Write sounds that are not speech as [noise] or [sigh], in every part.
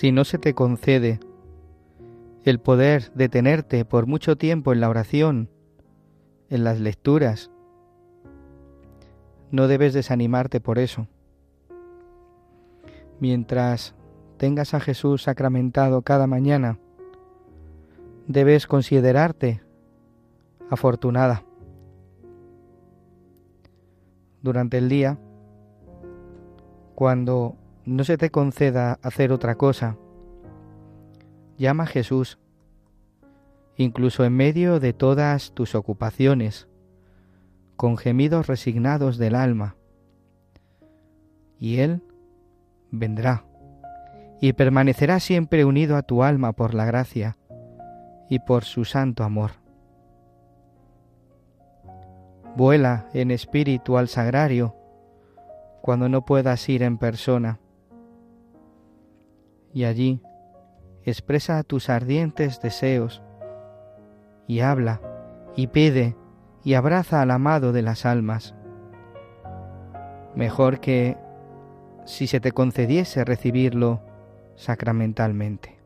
si no se te concede el poder detenerte por mucho tiempo en la oración, en las lecturas, no debes desanimarte por eso. Mientras tengas a Jesús sacramentado cada mañana, debes considerarte afortunada. Durante el día, cuando no se te conceda hacer otra cosa. Llama a Jesús, incluso en medio de todas tus ocupaciones, con gemidos resignados del alma, y Él vendrá y permanecerá siempre unido a tu alma por la gracia y por su santo amor. Vuela en espíritu al sagrario cuando no puedas ir en persona y allí expresa tus ardientes deseos y habla y pide y abraza al amado de las almas. Mejor que si se te concediese recibirlo sacramentalmente.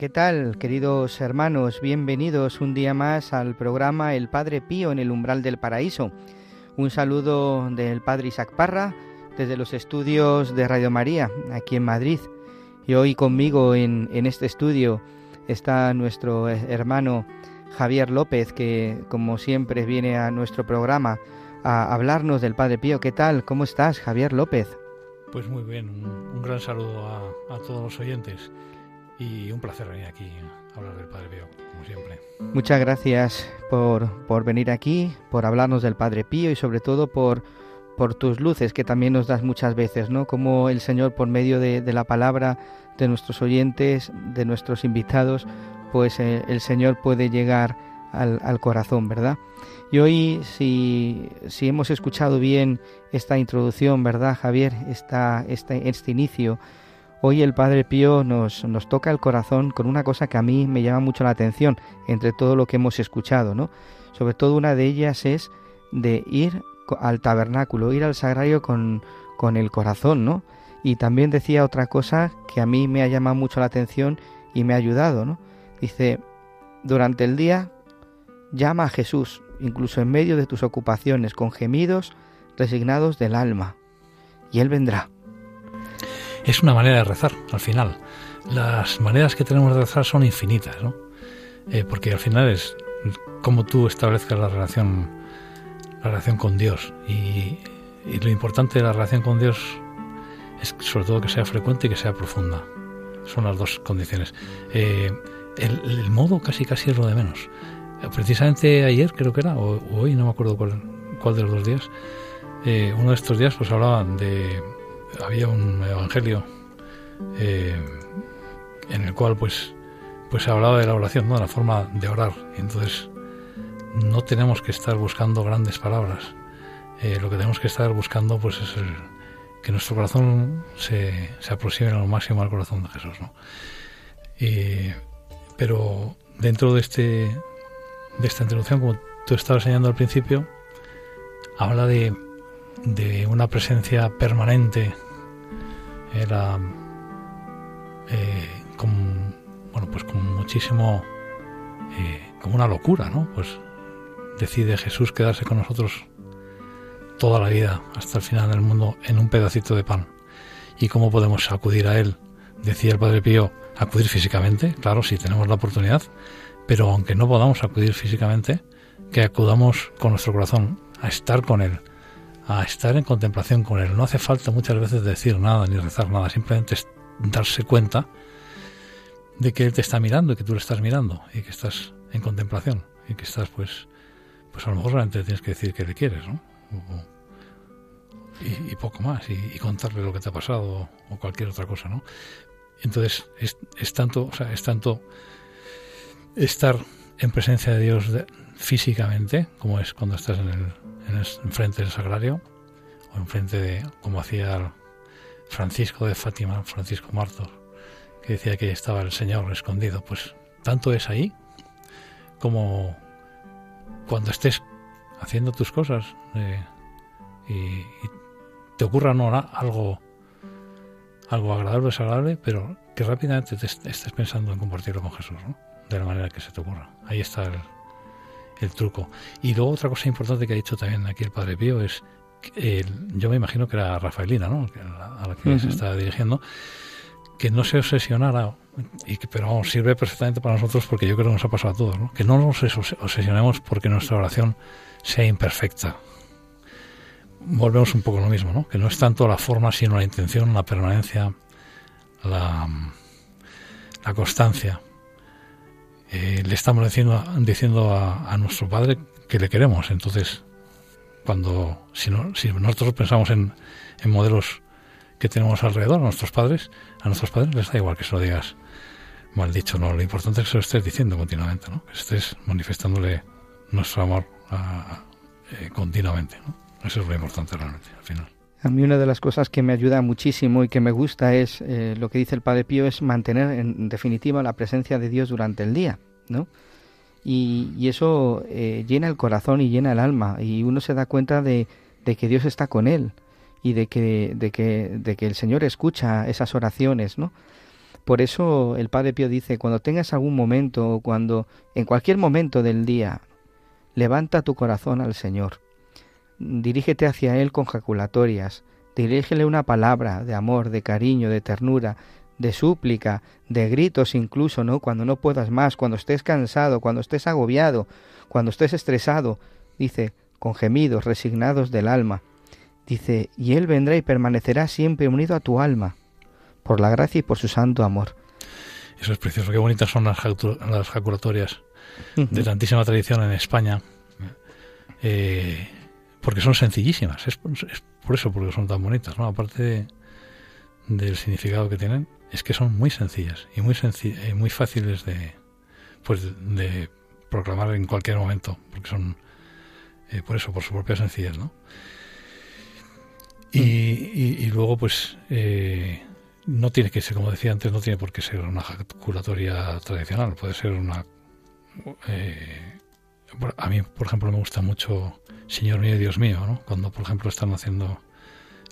¿Qué tal, queridos hermanos? Bienvenidos un día más al programa El Padre Pío en el umbral del paraíso. Un saludo del Padre Isaac Parra desde los estudios de Radio María, aquí en Madrid. Y hoy conmigo en, en este estudio está nuestro hermano Javier López, que como siempre viene a nuestro programa a hablarnos del Padre Pío. ¿Qué tal? ¿Cómo estás, Javier López? Pues muy bien, un, gran saludo a, a todos los oyentes y un placer venir aquí a hablar del Padre Pío, como siempre. Muchas gracias por, por venir aquí, por hablarnos del Padre Pío y sobre todo por, por tus luces que también nos das muchas veces, ¿no? Como el Señor por medio de, la palabra de nuestros oyentes, de nuestros invitados, pues eh, el Señor puede llegar al, corazón, ¿verdad? Y hoy, si, si hemos escuchado bien esta introducción, ¿verdad, Javier? Esta, este, este inicio, Hoy el Padre Pío nos, nos, toca el corazón con una cosa que a mí me llama mucho la atención entre todo lo que hemos escuchado, ¿no? Sobre todo una de ellas es de ir al tabernáculo, ir al sagrario con, con el corazón, ¿no? Y también decía otra cosa que a mí me ha llamado mucho la atención y me ha ayudado, ¿no? Dice, durante el día llama a Jesús, incluso en medio de tus ocupaciones, con gemidos resignados del alma, y Él vendrá es una manera de rezar al final. Las maneras que tenemos de rezar son infinitas, ¿no? Eh, porque al final es cómo tú establezcas la relación, la relación con Dios. Y, lo importante de la relación con Dios es sobre todo que sea frecuente y que sea profunda. Son las dos condiciones. Eh, el, modo casi casi es lo de menos. Precisamente ayer creo que era, o, hoy, no me acuerdo cuál, cuál de los dos días, eh, uno de estos días pues hablaban de... Había un evangelio eh, en el cual pues pues se hablaba de la oración, ¿no? la forma de orar. Entonces, no tenemos que estar buscando grandes palabras. Eh, lo que tenemos que estar buscando pues es que nuestro corazón se, se aproxime lo máximo al corazón de Jesús. ¿no? pero dentro de, este, de esta introducción, como tú estabas enseñando al principio, habla de, de una presencia permanente. Era eh, bueno, pues con muchísimo, eh, como una locura, ¿no? Pues decide Jesús quedarse con nosotros toda la vida, hasta el final del mundo, en un pedacito de pan. ¿Y cómo podemos acudir a Él? Decía el Padre Pío, acudir físicamente, claro, si tenemos la oportunidad, pero aunque no podamos acudir físicamente, que acudamos con nuestro corazón a estar con Él, a estar en contemplación con Él. No hace falta muchas veces decir nada ni rezar nada, simplemente darse cuenta de que Él te está mirando y que tú le estás mirando y que estás en contemplación y que estás pues pues a lo mejor realmente tienes que decir que le quieres, ¿no? y, poco más y, contarle lo que te ha pasado o cualquier otra cosa, ¿no? Entonces es, es tanto, o sea, es tanto estar en presencia de Dios físicamente como es cuando estás en el enfrente del sagrario o enfrente de como hacía Francisco de Fátima, Francisco Martos que decía que estaba el Señor escondido. Pues tanto es ahí como cuando estés haciendo tus cosas eh, y, te ocurra no algo algo agradable desagradable, pero que rápidamente te estés pensando en compartirlo con Jesús, ¿no? de la manera que se te ocurra. Ahí está el, truco. Y luego otra cosa importante que ha dicho también aquí el Padre Pío es, que yo me imagino que era Rafaelina, ¿no? a la que se está dirigiendo, que no se obsesionara, y que, pero vamos, sirve perfectamente para nosotros porque yo creo que nos ha pasado a todos, ¿no? que no nos obsesionemos porque nuestra oración sea imperfecta. Volvemos un poco a lo mismo, ¿no? que no es tanto la forma sino la intención, la permanencia, la, la constancia. Eh, le estamos diciendo, diciendo a, nuestro Padre que le queremos, entonces cuando si, no, si nosotros pensamos en, en modelos que tenemos alrededor, a nuestros padres, a nuestros padres les da igual que se lo digas mal dicho, no, lo importante es que se lo estés diciendo continuamente, ¿no? que estés manifestándole nuestro amor eh, continuamente. ¿no? Eso es lo importante realmente, al final. A mí una de las cosas que me ayuda muchísimo y que me gusta es eh, lo que dice el Padre Pío, es mantener en definitiva la presencia de Dios durante el día, ¿no? Y, eso eh, llena el corazón y llena el alma y uno se da cuenta de, que Dios está con él y de que, de que, de que el Señor escucha esas oraciones, ¿no? Por eso el Padre Pío dice, cuando tengas algún momento o cuando en cualquier momento del día, levanta tu corazón al Señor. Dirígete hacia Él con jaculatorias, dirígele una palabra de amor, de cariño, de ternura, de súplica, de gritos incluso, ¿no? Cuando no puedas más, cuando estés cansado, cuando estés agobiado, cuando estés estresado, dice, con gemidos resignados del alma. Dice, y Él vendrá y permanecerá siempre unido a tu alma, por la gracia y por su santo amor. Eso es precioso, qué bonitas son las, las jaculatorias de tantísima tradición en España, eh, porque son sencillísimas, es, por eso porque son tan bonitas, ¿no? aparte del significado que tienen, es que son muy sencillas y muy, eh, muy fáciles de, pues, de proclamar en cualquier momento, porque son, eh, por eso, por su propia sencillez, ¿no? Y, luego, pues, eh, no tiene que ser, como decía antes, no tiene por qué ser una ejaculatoria tradicional, puede ser una... Eh, a mí, por ejemplo, me gusta mucho Señor mío y Dios mío, ¿no? Cuando, por ejemplo, están haciendo,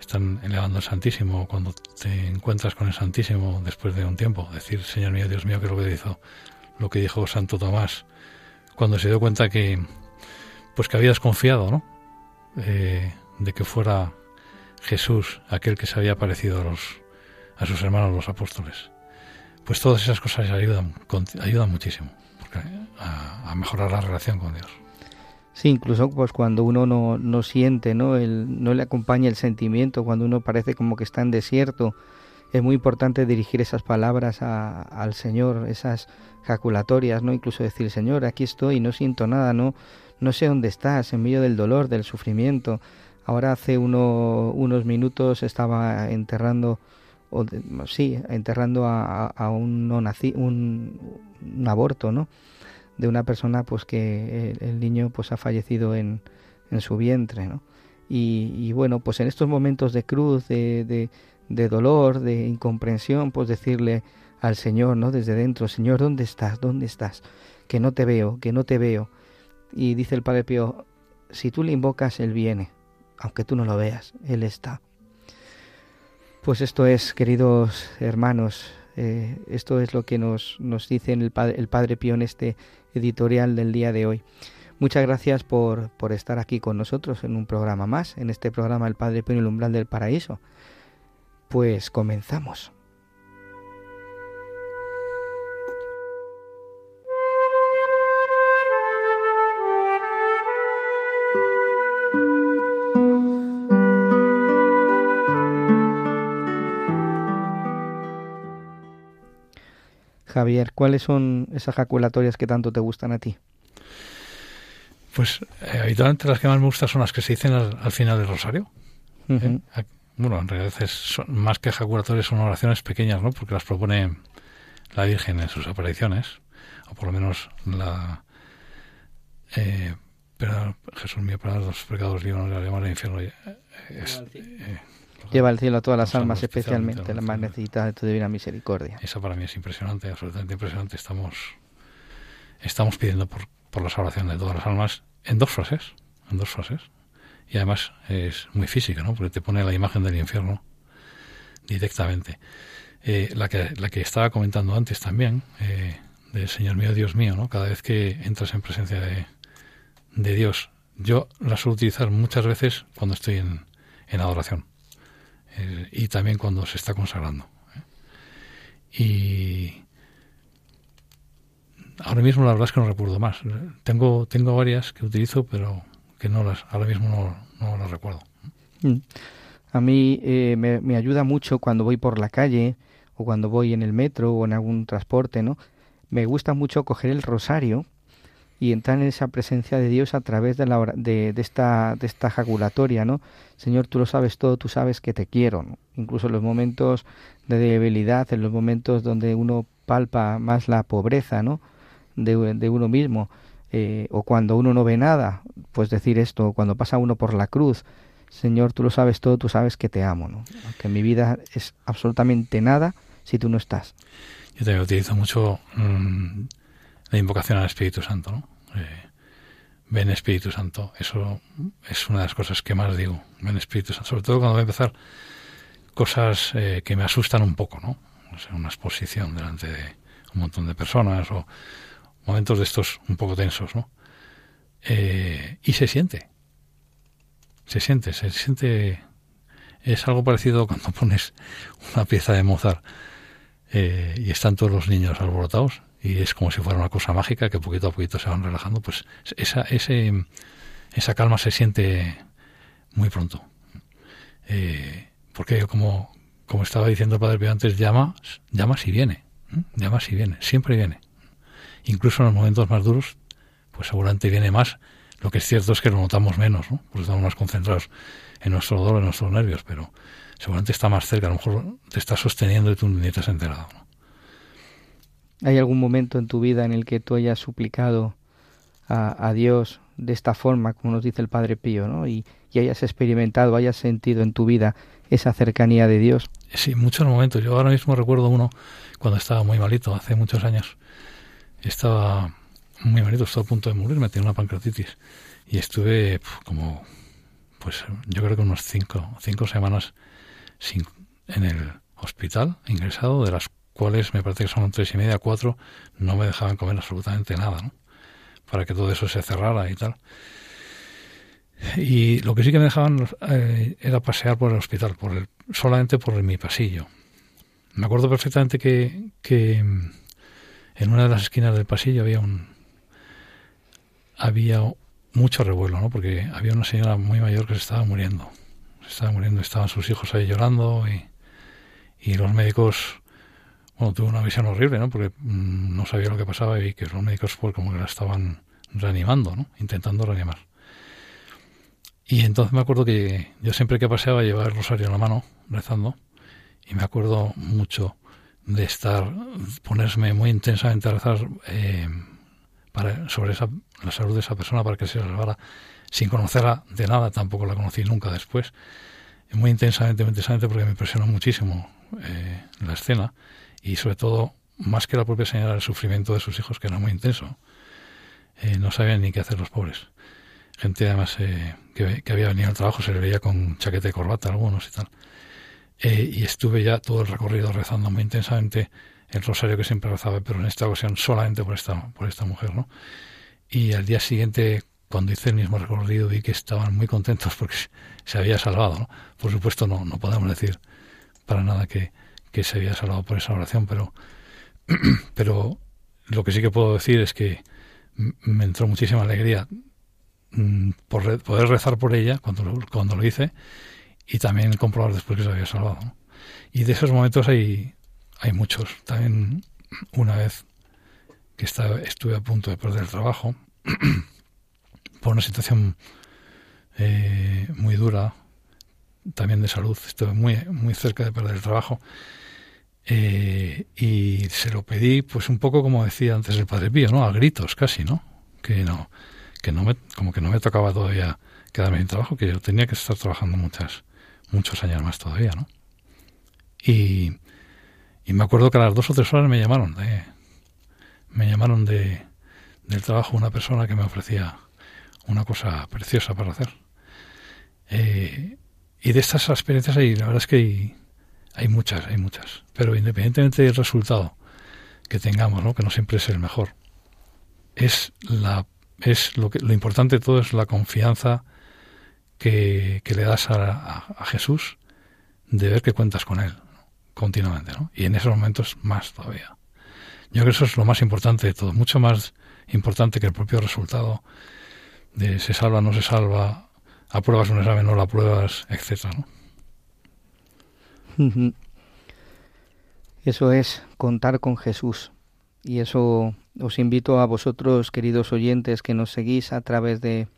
están elevando el Santísimo, cuando te encuentras con el Santísimo después de un tiempo, decir Señor mío, Dios mío, que es lo que dijo, lo que dijo Santo Tomás, cuando se dio cuenta que, pues que había desconfiado, ¿no? Eh, de que fuera Jesús, aquel que se había parecido a, los, a sus hermanos los apóstoles. Pues todas esas cosas ayudan, ayudan muchísimo, a, mejorar la relación con Dios. Sí, incluso pues cuando uno no, no siente, ¿no? El, no le acompaña el sentimiento, cuando uno parece como que está en desierto, es muy importante dirigir esas palabras al Señor, esas jaculatorias, ¿no? Incluso decir, Señor, aquí estoy, no siento nada, no, no sé dónde estás, en medio del dolor, del sufrimiento. Ahora hace uno, unos minutos estaba enterrando, o sí, enterrando a, un, no nací, un, un, aborto, ¿no? De una persona, pues que el, niño, pues ha fallecido en, en su vientre, ¿no? Y, y, bueno, pues en estos momentos de cruz, de, de, de dolor, de incomprensión, pues decirle al Señor, ¿no? Desde dentro, Señor, ¿dónde estás? ¿Dónde estás? Que no te veo, que no te veo. Y dice el Padre Pío, si tú le invocas, Él viene, aunque tú no lo veas, Él está. Pues esto es, queridos hermanos, eh, esto es lo que nos, nos dice el padre, el padre Pío en este editorial del día de hoy. Muchas gracias por, por estar aquí con nosotros en un programa más, en este programa El Padre Pío en el umbral del paraíso. Pues comenzamos. Javier, ¿cuáles son esas jaculatorias que tanto te gustan a ti? Pues eh, habitualmente las que más me gustan son las que se dicen al, final del rosario. Eh, bueno, en realidad son, más que jaculatorias son oraciones pequeñas, ¿no? Porque las propone la Virgen en sus apariciones, o por lo menos la... Eh, pero Jesús mío, para los pecados líbanos, la llama al infierno. Eh, eh, Lleva al cielo a todas las almas, especialmente las más necesitadas de tu divina misericordia. Esa para mí es impresionante, absolutamente impresionante. Estamos, estamos pidiendo por, por la salvación de todas las almas en dos frases, en dos frases y además es muy física, ¿no? Porque te pone la imagen del infierno directamente. Eh, la, que, la que estaba comentando antes también, eh, del Señor mío, Dios mío, ¿no? Cada vez que entras en presencia de, de Dios, yo la suelo utilizar muchas veces cuando estoy en, en adoración eh, y también cuando se está consagrando. Y ahora mismo la verdad es que no recuerdo más. Tengo, tengo varias que utilizo, pero que no las, ahora mismo no, no las recuerdo. Mm. A mí eh, me, me, ayuda mucho cuando voy por la calle o cuando voy en el metro o en algún transporte, ¿no? Me gusta mucho coger el rosario y entrar en esa presencia de Dios a través de, la, de, de, esta, de esta jaculatoria, ¿no? Señor, tú lo sabes todo, tú sabes que te quiero. Incluso en los momentos de debilidad, en los momentos donde uno palpa más la pobreza, ¿no? De, de uno mismo, eh, o cuando uno no ve nada, pues decir esto, cuando pasa uno por la cruz, Señor, tú lo sabes todo, tú sabes que te amo, ¿no? Aunque mi vida es absolutamente nada si tú no estás. Yo también utilizo mucho mm, la invocación al Espíritu Santo, ¿no? Eh, ven Espíritu Santo, eso es una de las cosas que más digo, ven Espíritu Santo, sobre todo cuando voy a empezar cosas eh, que me asustan un poco, ¿no? Una exposición delante de un montón de personas o momentos de estos un poco tensos, ¿no? Eh, y se siente, se siente, se siente, es algo parecido cuando [laughs] pones una pieza de Mozart eh, y están todos los niños alborotados y es como si fuera una cosa mágica que poquito a poquito se van relajando, pues esa, ese, esa calma se siente muy pronto. Eh, porque como, como estaba diciendo el Padre Pío antes, llama, llama si viene, llama si viene, siempre viene incluso en los momentos más duros, pues seguramente viene más. Lo que es cierto es que lo notamos menos, ¿no? Porque estamos más concentrados en nuestro dolor, en nuestros nervios, pero seguramente está más cerca, a lo mejor te está sosteniendo y tú ni te has enterado. ¿no? ¿Hay algún momento en tu vida en el que tú hayas suplicado a, Dios de esta forma, como nos dice el Padre Pío, ¿no? Y, hayas experimentado, hayas sentido en tu vida esa cercanía de Dios? Sí, muchos momentos. Yo ahora mismo recuerdo uno cuando estaba muy malito, hace muchos años estaba muy malito, estaba a punto de morir, me tenía una pancreatitis y estuve como, pues yo creo que unos cinco, cinco semanas sin, en el hospital, ingresado, de las cuales me parece que son tres y media, cuatro, no me dejaban comer absolutamente nada, ¿no? Para que todo eso se cerrara y tal. Y lo que sí que me dejaban eh, era pasear por el hospital, por el, solamente por mi pasillo. Me acuerdo perfectamente que, que en una de las esquinas del pasillo había un había mucho revuelo, ¿no? Porque había una señora muy mayor que se estaba muriendo. Se estaba muriendo, estaban sus hijos ahí llorando y, y los médicos, bueno, tuve una visión horrible, ¿no? Porque mm, no sabía lo que pasaba y que los médicos pues como que la estaban reanimando, ¿no? Intentando reanimar. Y entonces me acuerdo que yo siempre que paseaba llevaba el rosario en la mano, rezando, y me acuerdo mucho de estar, ponerme muy intensamente a rezar eh, para, sobre esa, la salud de esa persona para que se salvara, sin conocerla de nada, tampoco la conocí nunca después, muy intensamente, intensamente, porque me impresionó muchísimo eh, la escena, y sobre todo, más que la propia señora, el sufrimiento de sus hijos, que era muy intenso. Eh, no sabían ni qué hacer los pobres gente además eh, que, había venido al trabajo, se le veía con chaqueta y corbata algunos y tal. Eh, y estuve ya todo el recorrido rezando muy intensamente el rosario que siempre rezaba, pero en esta ocasión solamente por esta, por esta mujer, ¿no? Y al día siguiente, cuando hice el mismo recorrido, vi que estaban muy contentos porque se había salvado, ¿no? Por supuesto, no, no podemos decir para nada que, que se había salvado por esa oración, pero, [clears throat] pero lo que sí que puedo decir es que me entró muchísima alegría Mm, por poder rezar por ella cuando lo, cuando lo hice y también comprobar después que se había salvado. Y de esos momentos hay, hay muchos. También una vez que estaba, estuve a punto de perder el trabajo [clears throat] por una situación eh, muy dura, también de salud, estuve muy, muy cerca de perder el trabajo. Eh, y se lo pedí, pues un poco como decía antes el Padre Pío, ¿no? A gritos casi, ¿no? Que no, que no me, como que no me tocaba todavía quedarme sin trabajo, que yo tenía que estar trabajando muchas, muchos años más todavía, ¿no? Y, y me acuerdo que a las dos o tres horas me llamaron de, me llamaron de, del trabajo una persona que me ofrecía una cosa preciosa para hacer. Eh, y de estas experiencias hay, la verdad es que hay, muchas, hay muchas. Pero independientemente del resultado que tengamos, ¿no? que no siempre es el mejor, es la es lo que lo importante de todo es la confianza que, le das a, Jesús de ver que cuentas con él continuamente, ¿no? Y en esos momentos más todavía. Yo creo que eso es lo más importante de todo, mucho más importante que el propio resultado de se salva, no se salva, apruebas un examen, no lo apruebas, ¿no? Eso es contar con Jesús. Y eso os invito a vosotros, queridos oyentes, que nos seguís a través de,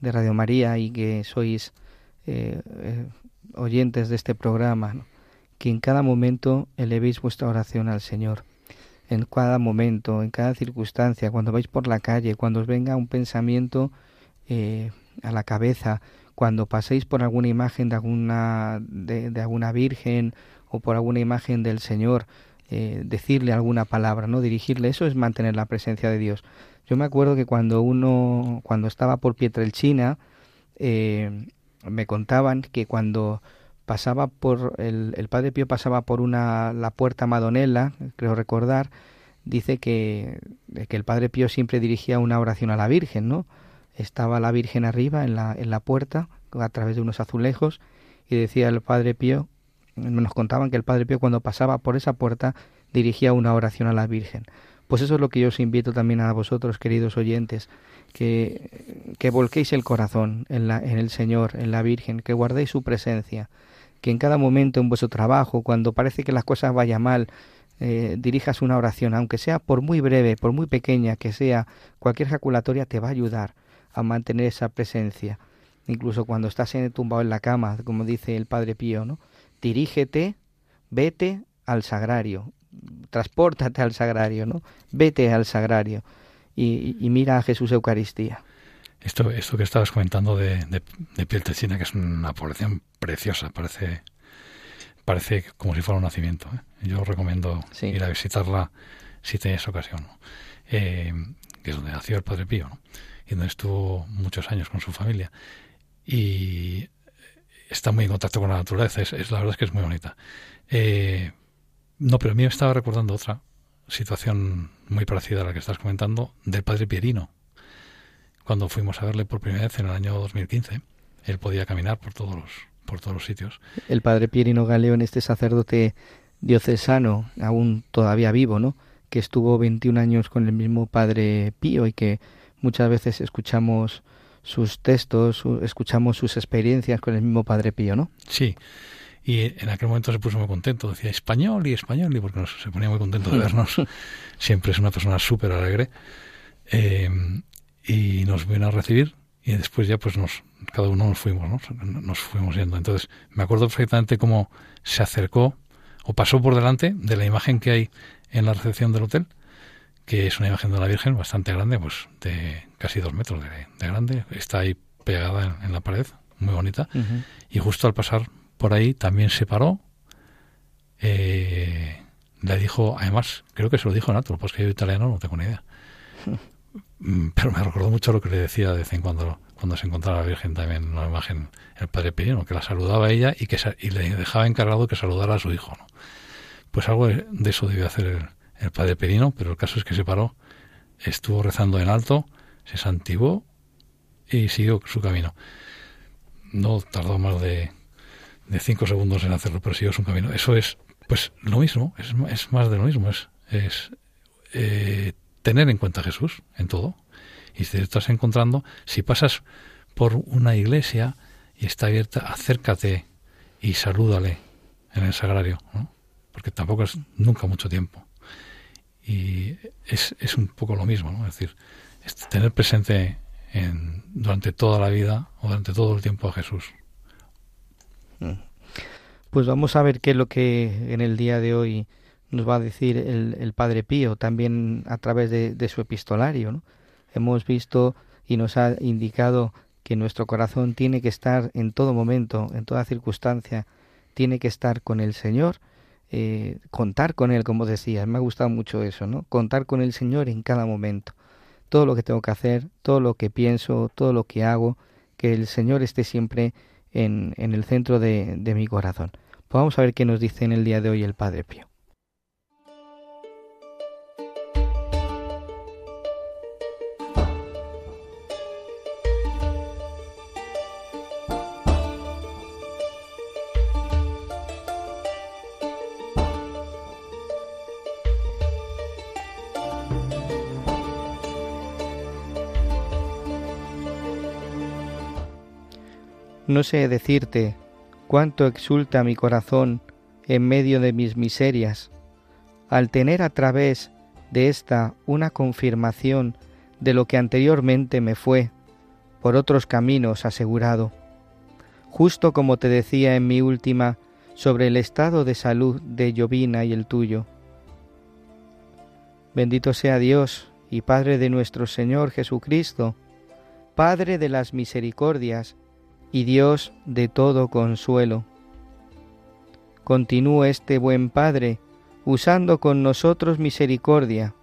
de Radio María y que sois eh, eh, oyentes de este programa, que en cada momento elevéis vuestra oración al Señor. En cada momento, en cada circunstancia, cuando vais por la calle, cuando os venga un pensamiento eh, a la cabeza, cuando paséis por alguna imagen de alguna, de, alguna virgen o por alguna imagen del Señor, eh, decirle alguna palabra, no dirigirle, eso es mantener la presencia de Dios. Yo me acuerdo que cuando uno, cuando estaba por Pietrelcina, eh, me contaban que cuando pasaba por, el, el, Padre Pío pasaba por una, la puerta Madonela, creo recordar, dice que, que el Padre Pío siempre dirigía una oración a la Virgen, ¿no? Estaba la Virgen arriba en la, en la puerta, a través de unos azulejos, y decía el Padre Pío, nos contaban que el Padre Pío cuando pasaba por esa puerta dirigía una oración a la Virgen. Pues eso es lo que yo os invito también a vosotros, queridos oyentes, que, que volquéis el corazón en, la, en el Señor, en la Virgen, que guardéis su presencia, que en cada momento en vuestro trabajo, cuando parece que las cosas vayan mal, eh, dirijas una oración, aunque sea por muy breve, por muy pequeña que sea, cualquier ejaculatoria te va a ayudar a mantener esa presencia. Incluso cuando estás en, tumbado en la cama, como dice el Padre Pío, ¿no? dirígete, vete al sagrario, transpórtate al sagrario, ¿no? Vete al sagrario y, mira a Jesús Eucaristía. Esto, esto que estabas comentando de, de, de Pieltecina, que es una población preciosa, parece, parece como si fuera un nacimiento. ¿eh? Yo recomiendo ir a visitarla si tenéis ocasión. Eh, que es donde nació el Padre Pío, y donde estuvo muchos años con su familia. Y está muy en contacto con la naturaleza, es, la verdad es que es muy bonita. Eh, no, pero a mí me estaba recordando otra situación muy parecida a la que estás comentando del padre Pierino. Cuando fuimos a verle por primera vez en el año 2015, él podía caminar por todos los, por todos los sitios. El padre Pierino Galeón, este sacerdote diocesano, aún todavía vivo, ¿no? que estuvo 21 años con el mismo Padre Pío y que muchas veces escuchamos sus textos, escuchamos sus experiencias con el mismo Padre Pío, ¿no? Sí. Y en aquel momento se puso muy contento, decía español y español, y porque se ponía muy contento de [laughs] vernos. Siempre es una persona súper alegre. Eh, y nos vino a recibir y después ya pues nos cada uno nos fuimos, ¿no? Nos fuimos yendo. Entonces, me acuerdo perfectamente cómo se acercó o pasó por delante de la imagen que hay en la recepción del hotel, que es una imagen de la Virgen bastante grande, pues de casi dos metros de, grande. Está ahí pegada en, la pared, muy bonita. Y justo al pasar por ahí también se paró. Eh, le dijo, además, creo que se lo dijo en alto, pues que yo italiano no tengo ni idea. Mm, pero me recordó mucho lo que le decía de vez en cuando cuando se encontraba la Virgen también en una imagen el padre Pirino, que la saludaba a ella y que y le dejaba encargado que saludara a su hijo. ¿no? Pues algo de eso debió hacer el, padre Pirino, pero el caso es que se paró, estuvo rezando en alto, se santivó y siguió su camino. No tardó más de, de cinco segundos en hacerlo, pero siguió su camino. Eso es, pues, lo mismo, es, es más de lo mismo, es, es eh, tener en cuenta a Jesús en todo. Y si te estás encontrando, si pasas por una iglesia y está abierta, acércate y salúdale en el sagrario, ¿no? porque tampoco es nunca mucho tiempo. Y es, es un poco lo mismo, ¿no? es decir, tener presente en, durante toda la vida o durante todo el tiempo a Jesús. Mm. Pues vamos a ver qué es lo que en el día de hoy nos va a decir el, el Padre Pío, también a través de, de su epistolario. ¿no? Hemos visto y nos ha indicado que nuestro corazón tiene que estar en todo momento, en toda circunstancia, tiene que estar con el Señor, eh, contar con Él, como decías. Me ha gustado mucho eso, ¿no? Contar con el Señor en cada momento. Todo lo que tengo que hacer, todo lo que pienso, todo lo que hago, que el Señor esté siempre en, en el centro de, de mi corazón. Pues vamos a ver qué nos dice en el día de hoy el Padre Pío. No sé decirte cuánto exulta mi corazón en medio de mis miserias, al tener a través de esta una confirmación de lo que anteriormente me fue, por otros caminos asegurado. Justo como te decía en mi última sobre el estado de salud de Llovina y el tuyo. Bendito sea Dios y Padre de nuestro Señor Jesucristo, Padre de las misericordias, y Dios de todo consuelo. Continúe este buen Padre usando con nosotros misericordia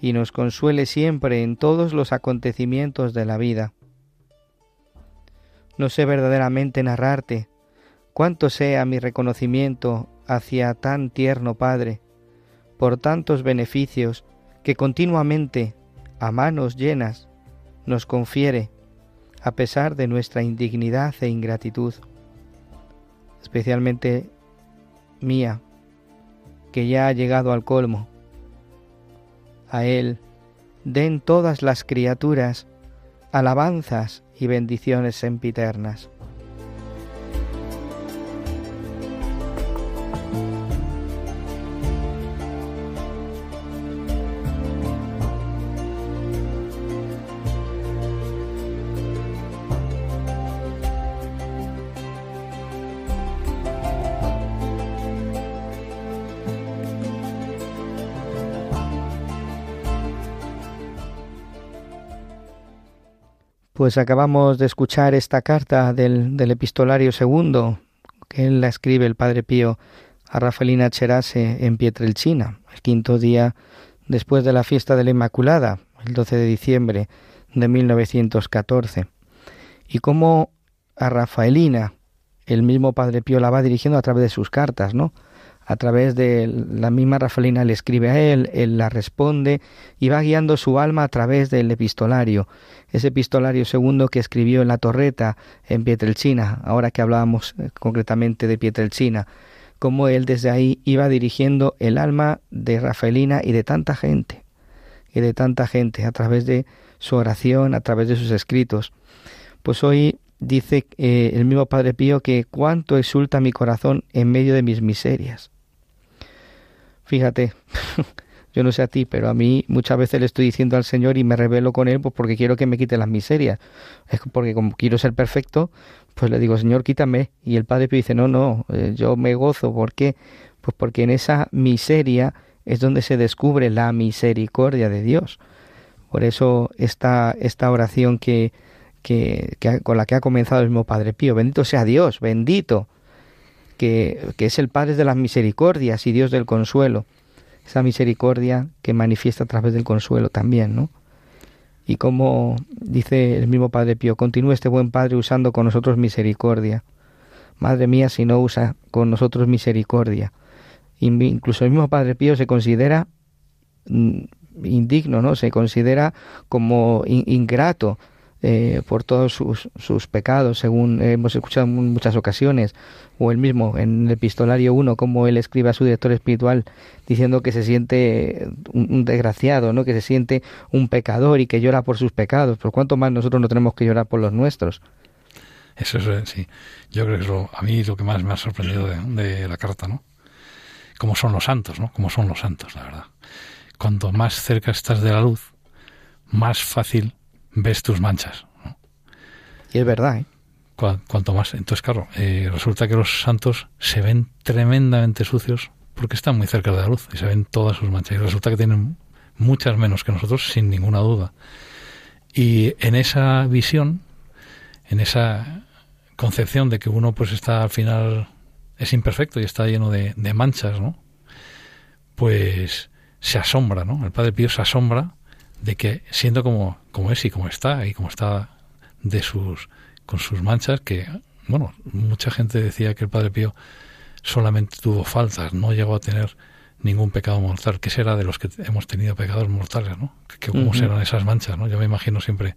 y nos consuele siempre en todos los acontecimientos de la vida. No sé verdaderamente narrarte cuánto sea mi reconocimiento hacia tan tierno Padre, por tantos beneficios que continuamente, a manos llenas, nos confiere a pesar de nuestra indignidad e ingratitud, especialmente mía, que ya ha llegado al colmo. A Él den todas las criaturas alabanzas y bendiciones sempiternas. Pues acabamos de escuchar esta carta del, epistolario segundo, que él la escribe el Padre Pío a Rafaelina Cherase en Pietrelcina, el quinto día después de la fiesta de la Inmaculada, el 12 de diciembre de 1914. Y cómo a Rafaelina el mismo Padre Pío la va dirigiendo a través de sus cartas, ¿no? A través de la misma Rafaelina le escribe a él, él la responde y va guiando su alma a través del epistolario, ese epistolario segundo que escribió en la torreta en Pietrelcina, ahora que hablábamos eh, concretamente de Pietrelcina, cómo él desde ahí iba dirigiendo el alma de Rafaelina y de tanta gente, y de tanta gente a través de su oración, a través de sus escritos. Pues hoy dice eh, el mismo Padre Pío que cuánto exulta mi corazón en medio de mis miserias. Fíjate, [laughs] yo no sé a ti, pero a mí muchas veces le estoy diciendo al Señor y me revelo con Él pues porque quiero que me quite las miserias. Es porque como quiero ser perfecto, pues le digo, Señor, quítame. Y el Padre Pío dice, no, no, eh, yo me gozo. ¿Por qué? Pues porque en esa miseria es donde se descubre la misericordia de Dios. Por eso esta, esta oración que, que, con la que ha comenzado el mismo Padre Pío, bendito sea Dios, bendito, que, es el Padre de las misericordias y Dios del consuelo esa misericordia que manifiesta a través del consuelo también, ¿no? Y como dice el mismo Padre Pío, continúe este buen Padre usando con nosotros misericordia. Madre mía, si no usa con nosotros misericordia. Incluso el mismo Padre Pío se considera mm, indigno, ¿no? Se considera como ingrato eh, por todos sus, sus, pecados, según hemos escuchado en muchas ocasiones, o él mismo en el epistolario 1, como él escribe a su director espiritual diciendo que se siente un, desgraciado, ¿no? que se siente un pecador y que llora por sus pecados. ¿Por cuánto más nosotros no tenemos que llorar por los nuestros? Eso es, eh, sí. Yo creo que es lo, a mí lo que más me ha sorprendido de, la carta, ¿no? Cómo son los santos, ¿no? Cómo son los santos, la verdad. Cuanto más cerca estás de la luz, más fácil ves tus manchas. Y es verdad, ¿eh? cuanto más. Entonces, claro, eh, resulta que los santos se ven tremendamente sucios porque están muy cerca de la luz y se ven todas sus manchas. Y resulta que tienen muchas menos que nosotros, sin ninguna duda. Y en esa visión, en esa concepción de que uno pues está al final es imperfecto y está lleno de, de manchas, ¿no? Pues se asombra, ¿no? El Padre Pío se asombra de que siendo como, como es y como está y como está de sus con sus manchas que bueno mucha gente decía que el Padre Pío solamente tuvo faltas no llegó a tener ningún pecado mortal que será de los que hemos tenido pecados mortales no que, cómo serán esas manchas no yo me imagino siempre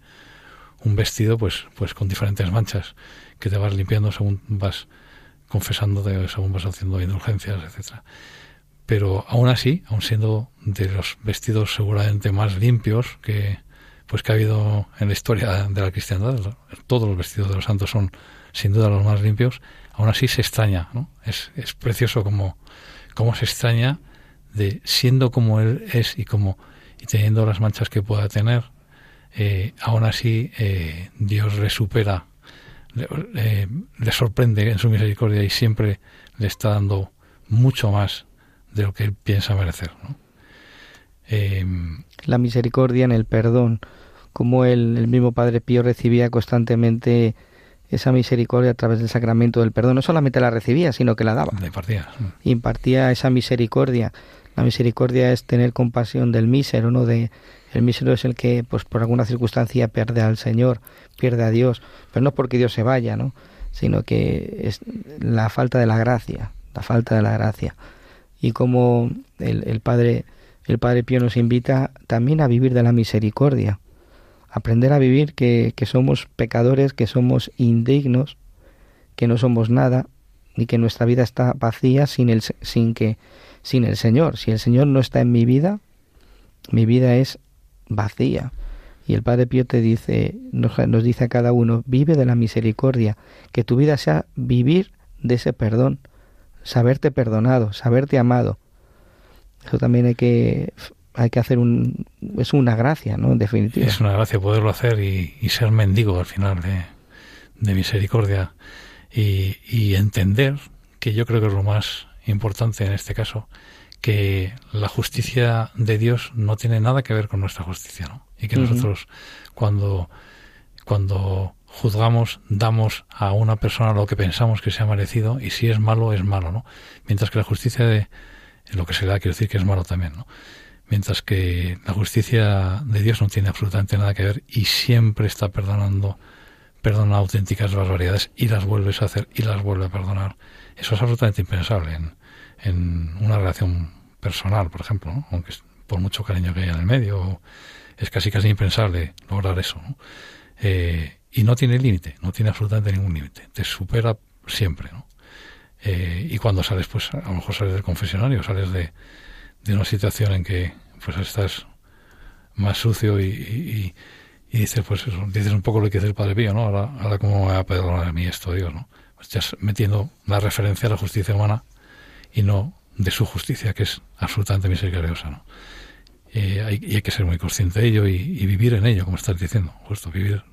un vestido pues pues con diferentes manchas que te vas limpiando según vas confesando según vas haciendo indulgencias etcétera pero aún así, aún siendo de los vestidos seguramente más limpios que pues que ha habido en la historia de la cristiandad, todos los vestidos de los santos son sin duda los más limpios, aún así se extraña, ¿no? Es, es precioso como, como se extraña de siendo como él es y como y teniendo las manchas que pueda tener, eh, aún así eh, Dios le supera, le, le sorprende en su misericordia y siempre le está dando mucho más de lo que él piensa merecer. ¿no? Em, la misericordia en el perdón, como el, el, mismo Padre Pío recibía constantemente esa misericordia a través del sacramento del perdón. No solamente la recibía, sino que la daba. impartía. Impartía esa misericordia. La misericordia es tener compasión del mísero, ¿no? De, el mísero es el que, pues por alguna circunstancia, pierde al Señor, pierde a Dios, pero no porque Dios se vaya, ¿no? Sino que es la falta de la gracia, la falta de la gracia y como el, Padre el Padre Pío nos invita también a vivir de la misericordia, aprender a vivir que, que, somos pecadores, que somos indignos, que no somos nada y que nuestra vida está vacía sin el, sin que sin el Señor. Si el Señor no está en mi vida, mi vida es vacía. Y el Padre Pío te dice, nos, nos dice a cada uno, vive de la misericordia, que tu vida sea vivir de ese perdón, saberte perdonado, saberte amado. Eso también hay que hay que hacer un es una gracia, ¿no? En definitiva. Es una gracia poderlo hacer y, ser mendigo al final de, de misericordia y, y, entender que yo creo que es lo más importante en este caso que la justicia de Dios no tiene nada que ver con nuestra justicia, ¿no? Y que nosotros cuando cuando juzgamos, damos a una persona lo que pensamos que se ha merecido y si es malo, es malo, ¿no? Mientras que la justicia de lo que se le da, quiero decir que es malo también, ¿no? Mientras que la justicia de Dios no tiene absolutamente nada que ver y siempre está perdonando, perdona auténticas barbaridades y las vuelves a hacer y las vuelve a perdonar. Eso es absolutamente impensable en, en una relación personal, por ejemplo, ¿no? aunque por mucho cariño que haya en el medio, es casi casi impensable lograr eso, ¿no? Eh, y no tiene límite, no tiene absolutamente ningún límite, te supera siempre. ¿no? Eh, y cuando sales, pues a lo mejor sales del confesionario, sales de, de una situación en que pues estás más sucio y, y, dices, pues eso, dices un poco lo que dice el Padre Pío, ¿no? Ahora, ahora cómo me va a perdonar a mí esto Dios, ¿no? Estás metiendo la referencia a la justicia humana y no de su justicia, que es absolutamente misericordiosa, ¿no? Eh, hay, y hay que ser muy consciente de ello y, y, vivir en ello, como estás diciendo, justo, vivir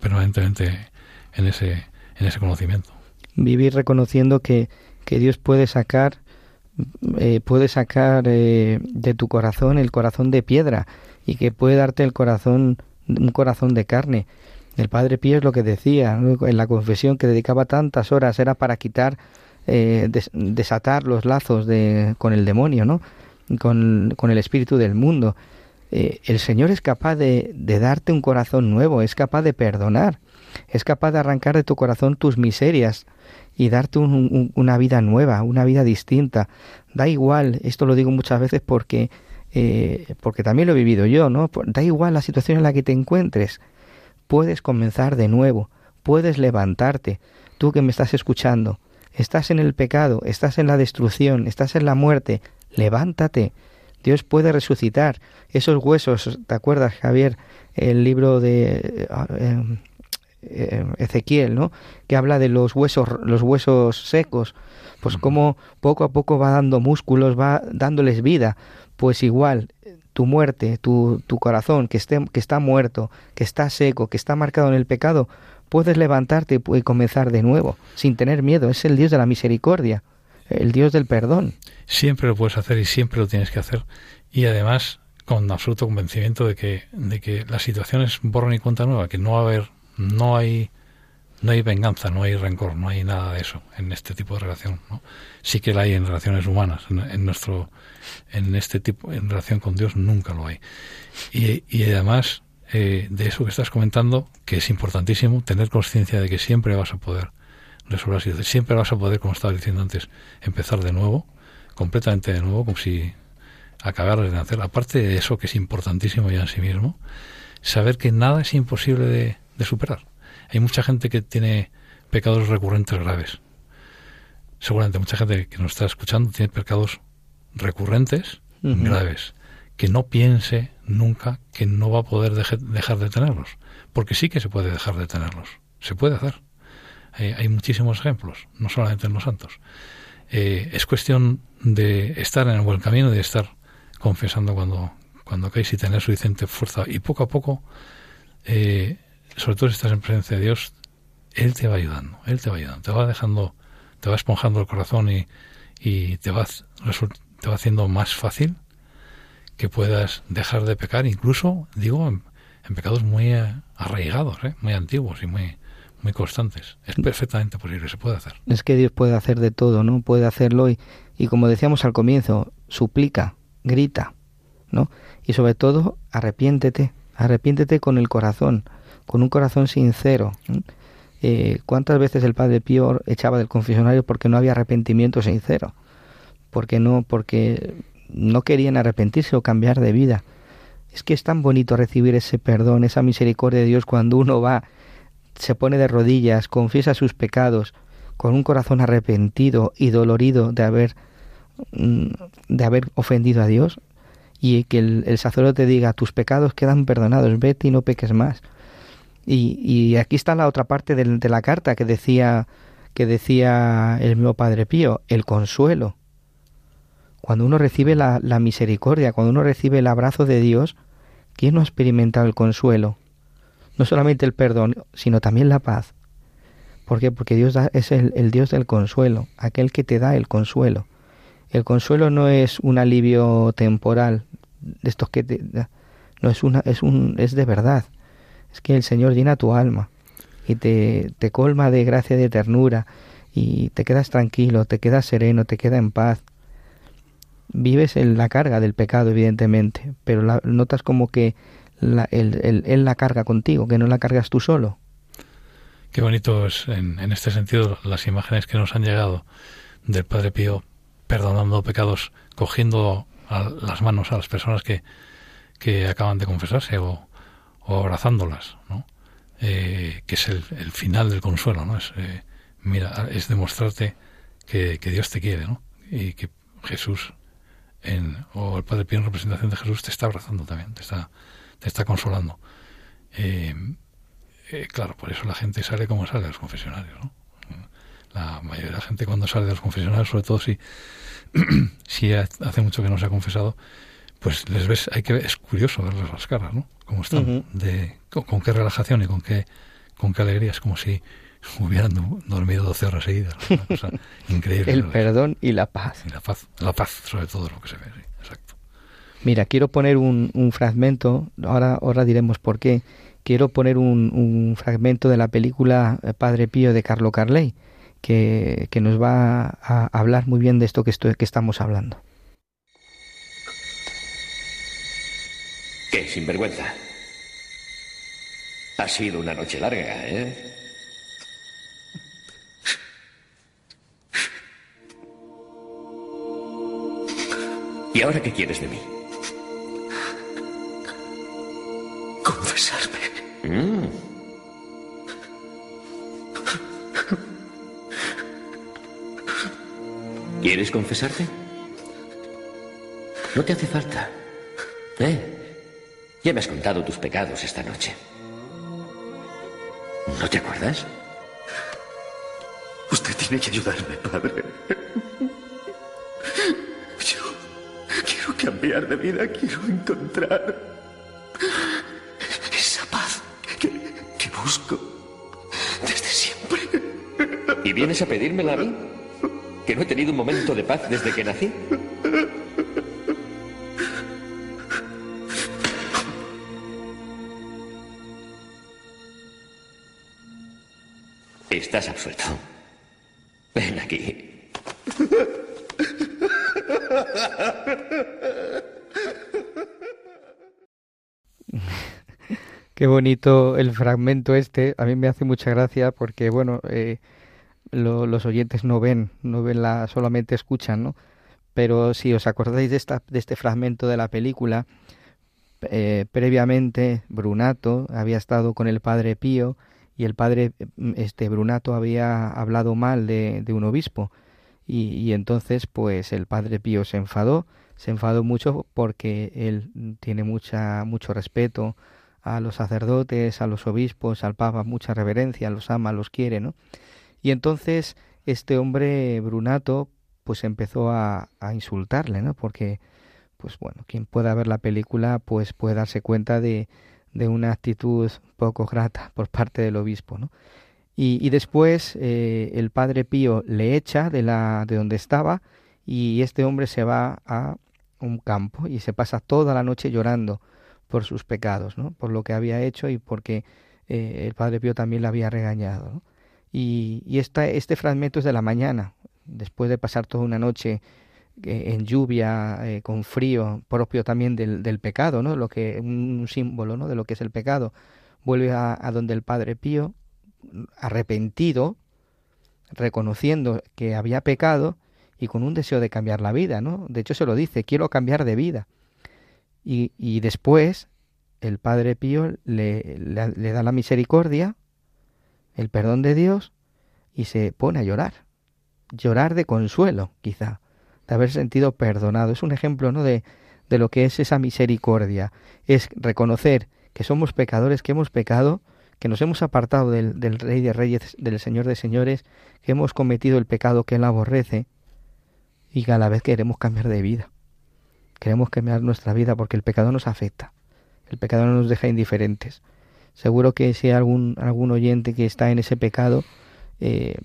permanentemente en ese, en ese conocimiento vivir reconociendo que, que Dios puede sacar eh, puede sacar eh, de tu corazón el corazón de piedra y que puede darte el corazón un corazón de carne. El Padre Pío es lo que decía en la confesión que dedicaba tantas horas era para quitar eh, desatar los lazos de, con el demonio, ¿no? Con, con el espíritu del mundo. El Señor es capaz de, de darte un corazón nuevo, es capaz de perdonar, es capaz de arrancar de tu corazón tus miserias, y darte una vida nueva, una vida distinta. Da igual, esto lo digo muchas veces porque, eh, porque también lo he vivido yo, ¿no? Da igual la situación en la que te encuentres. Puedes comenzar de nuevo, puedes levantarte. Tú que me estás escuchando, estás en el pecado, estás en la destrucción, estás en la muerte, levántate. Dios puede resucitar esos huesos. ¿Te acuerdas, Javier? El libro de eh, eh, Ezequiel, ¿no? Que habla de los huesos, los huesos secos, pues como poco a poco va dando músculos, va dándoles vida. Pues igual, tu muerte, tu, tu corazón que, esté, que está muerto, que está seco, que está marcado en el pecado, puedes levantarte y comenzar de nuevo, sin tener miedo. Es el Dios de la misericordia, el Dios del perdón. Siempre lo puedes hacer y siempre lo tienes que hacer. Y además, con absoluto convencimiento de que, de que la situación es borrón y cuenta nueva, que no va a haber no hay no hay venganza, no hay rencor, no hay nada de eso en este tipo de relación. ¿no? Sí que la hay en relaciones humanas, en, nuestro, en este tipo, en relación con Dios nunca lo hay. Y, y además eh, de eso que estás comentando, que es importantísimo, tener conciencia de que siempre vas a poder siempre vas a poder, como estaba diciendo antes, empezar de nuevo, completamente de nuevo, como si acabaras de nacer. Aparte de eso que es importantísimo ya en sí mismo, saber que nada es imposible de de superar. Hay mucha gente que tiene pecados recurrentes graves. Seguramente mucha gente que nos está escuchando tiene pecados recurrentes graves. Que no piense nunca que no va a poder dejar de tenerlos. Porque sí que se puede dejar de tenerlos. Se puede hacer. Hay, muchísimos ejemplos, no solamente en los santos. Eh, es cuestión de estar en el buen camino, de estar confesando cuando, cuando caes y tener suficiente fuerza. Y poco a poco eh, sobre todo si estás en presencia de Dios, Él te va ayudando, Él te va ayudando, te va dejando, te va esponjando el corazón y, y te, va, te va haciendo más fácil que puedas dejar de pecar, incluso, digo, en, pecados muy arraigados, ¿eh? muy antiguos y muy, muy constantes. Es perfectamente posible, se puede hacer. Es que Dios puede hacer de todo, ¿no? Puede hacerlo y, y como decíamos al comienzo, suplica, grita, ¿no? Y sobre todo, arrepiéntete, arrepiéntete con el corazón, con un corazón sincero. Eh, ¿Cuántas veces el Padre Pío echaba del confesionario porque no había arrepentimiento sincero? Porque no, porque no querían arrepentirse o cambiar de vida. Es que es tan bonito recibir ese perdón, esa misericordia de Dios cuando uno va, se pone de rodillas, confiesa sus pecados, con un corazón arrepentido y dolorido de haber, mm, de haber ofendido a Dios, y que el, sacerdote diga, tus pecados quedan perdonados, vete y no peques más. Y, aquí está la otra parte de, la carta que decía, que decía el mismo Padre Pío, el consuelo. Cuando uno recibe la, la misericordia, cuando uno recibe el abrazo de Dios, ¿quién no ha experimentado el consuelo? No solamente el perdón, sino también la paz. ¿Por qué? Porque Dios es el, Dios del consuelo, aquel que te da el consuelo. El consuelo no es un alivio temporal, de estos que te, no es una, es un, es de verdad es que el Señor llena tu alma y te, te colma de gracia de ternura y te quedas tranquilo, te quedas sereno, te queda en paz. Vives en la carga del pecado, evidentemente, pero la, notas como que la, él, la carga contigo, que no la cargas tú solo. Qué bonito es en, en, este sentido las imágenes que nos han llegado del Padre Pío perdonando pecados, cogiendo las manos a las personas que, que acaban de confesarse o, abrazándolas, ¿no? Eh, que es el, final del consuelo, ¿no? Es, eh, mira, es demostrarte que, Dios te quiere, ¿no? Y que Jesús, en, o el Padre Pío en representación de Jesús, te está abrazando también, te está, te está consolando. Eh, eh, claro, por eso la gente sale como sale de los confesionarios, ¿no? La mayoría de la gente cuando sale de los confesionarios, sobre todo si, [clears throat] si hace mucho que no se ha confesado, pues les ves, hay que es curioso verles las caras, ¿no? Cómo están, de, con, qué relajación y con qué, con qué alegría, es como si [laughs] hubieran dormido 12 horas seguidas, una cosa [laughs] increíble. El perdón y la paz. Y la paz, la paz sobre todo lo que se ve, sí, exacto. Mira, quiero poner un, fragmento, ahora, ahora diremos por qué, quiero poner un, fragmento de la película Padre Pío de Carlo Carley, que, que nos va a hablar muy bien de esto que, estoy, que estamos hablando. Qué sinvergüenza. Ha sido una noche larga, ¿eh? ¿Y ahora qué quieres de mí? Mm. ¿Quieres confesarte? No te hace falta. ¿Eh? Ya me has contado tus pecados esta noche. ¿No te acuerdas? Usted tiene que ayudarme, padre. Yo quiero cambiar de vida, quiero encontrar desde siempre. ¿Y vienes a pedírmela a mí? ¿Que no he tenido un momento de paz desde que nací? Estás absuelto. Ven aquí. Qué bonito el fragmento este. A mí me hace mucha gracia porque, bueno, eh, los oyentes no ven, no ven la, solamente escuchan, ¿no? Pero si os acordáis de, esta, de este fragmento de la película, eh, previamente Brunato había estado con el padre Pío y el padre mm, este Brunato había hablado mal de, un obispo y, entonces pues el padre Pío se enfadó se enfadó mucho porque él tiene mucha mucho respeto a los sacerdotes a los obispos al papa mucha reverencia los ama los quiere no y entonces este hombre Brunato pues empezó a, a insultarle no porque pues bueno quien pueda ver la película pues puede darse cuenta de de una actitud poco grata por parte del obispo. ¿no? Y, después eh, el padre Pío le echa de, la, de donde estaba y este hombre se va a un campo y se pasa toda la noche llorando por sus pecados, ¿no? por lo que había hecho y porque eh, el padre Pío también le había regañado. Y, esta, este fragmento es de la mañana, después de pasar toda una noche en lluvia, eh, con frío, propio también del, del, pecado, ¿no? Lo que un símbolo, ¿no? De lo que es el pecado. Vuelve a, donde el Padre Pío, arrepentido, reconociendo que había pecado y con un deseo de cambiar la vida, ¿no? De hecho se lo dice, quiero cambiar de vida. Y, después el Padre Pío le, da la misericordia, el perdón de Dios y se pone a llorar. Llorar de consuelo, quizá de haber sentido perdonado. Es un ejemplo ¿no? de, de lo que es esa misericordia. Es reconocer que somos pecadores, que hemos pecado, que nos hemos apartado del, del, Rey de Reyes, del Señor de Señores, que hemos cometido el pecado que Él aborrece y a la vez queremos cambiar de vida. Queremos cambiar nuestra vida porque el pecado nos afecta. El pecado no nos deja indiferentes. Seguro que si hay algún, algún oyente que está en ese pecado, eh,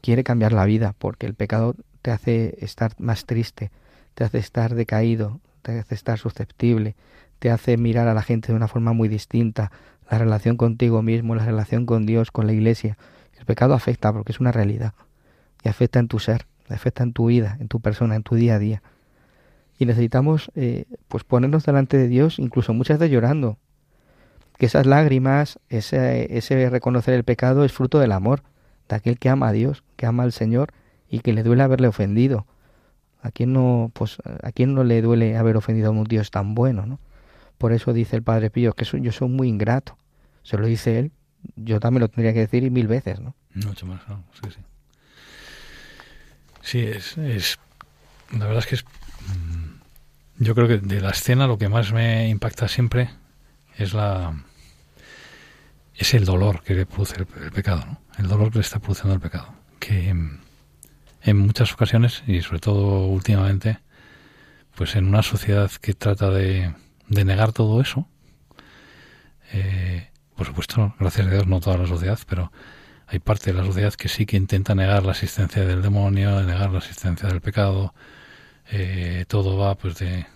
quiere cambiar la vida porque el pecado te hace estar más triste, te hace estar decaído, te hace estar susceptible, te hace mirar a la gente de una forma muy distinta, la relación contigo mismo, la relación con Dios, con la iglesia. El pecado afecta porque es una realidad y afecta en tu ser, afecta en tu vida, en tu persona, en tu día a día. Y necesitamos eh, pues ponernos delante de Dios, incluso muchas veces llorando. Que esas lágrimas, ese, ese reconocer el pecado es fruto del amor, de aquel que ama a Dios, que ama al Señor y que le duele haberle ofendido. ¿A quién no, pues, a quién no le duele haber ofendido a un Dios tan bueno, no? Por eso dice el Padre Pío que yo soy muy ingrato. Se lo dice él, yo también lo tendría que decir y mil veces, ¿no? Mucho más, sí, sí. Sí, es, es la verdad es que es yo creo que de la escena lo que más me impacta siempre es la es el dolor que le produce el, pecado, ¿no? el dolor que le está produciendo el pecado, que en muchas ocasiones y sobre todo últimamente, pues en una sociedad que trata de, de negar todo eso, eh, por supuesto, gracias a Dios no toda la sociedad, pero hay parte de la sociedad que sí que intenta negar la existencia del demonio, negar la existencia del pecado, eh, todo va pues de,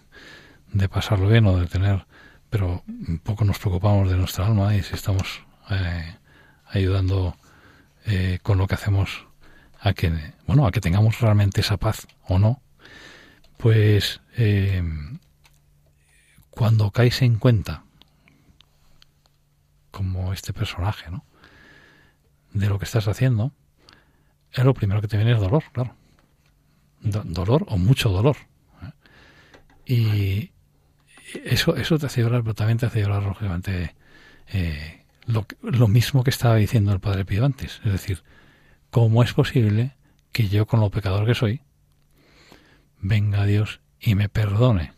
pasarlo bien o de tener, pero poco nos preocupamos de nuestra alma y si estamos eh, ayudando eh, con lo que hacemos a que bueno a que tengamos realmente esa paz o no pues cuando caes en cuenta como este personaje no de lo que estás haciendo es lo primero que te viene es dolor claro dolor o mucho dolor. ¿eh? Y eso, eso te hace llorar, pero también te hace llorar, lógicamente, eh, lo, lo mismo que estaba diciendo el Padre Pío antes. Es decir, ¿cómo es posible que yo, con lo pecador que soy, venga a Dios y me perdone?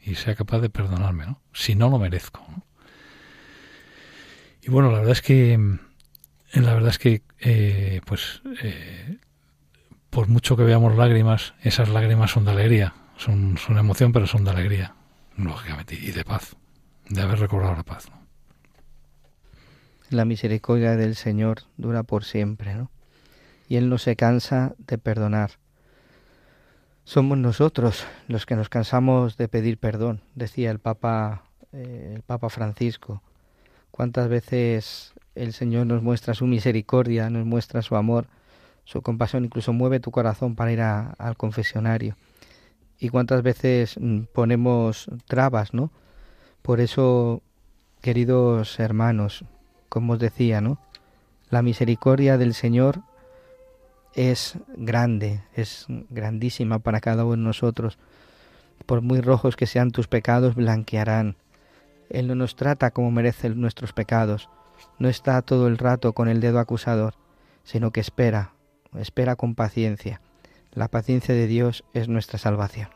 Y sea capaz de perdonarme, ¿no? Si no lo merezco. Y bueno, la verdad es que la verdad es que eh, pues eh, por mucho que veamos lágrimas, esas lágrimas son de alegría, son, son emoción, pero son de alegría, lógicamente, y de paz, de haber recobrado la paz. La misericordia del Señor dura por siempre, ¿no? Y Él no se cansa de perdonar. Somos nosotros los que nos cansamos de pedir perdón, decía el Papa, eh, el Papa Francisco. Cuántas veces el Señor nos muestra su misericordia, nos muestra su amor, su compasión incluso mueve tu corazón para ir al confesionario. Y cuántas veces mm, ponemos trabas, ¿no? Por eso, queridos hermanos, como os decía, ¿no? La misericordia del Señor es grande, es grandísima para cada uno de nosotros. Por muy rojos que sean tus pecados, blanquearán. Él no nos trata como merecen nuestros pecados, no está todo el rato con el dedo acusador, sino que espera espera con paciencia. La paciencia de Dios es nuestra salvación.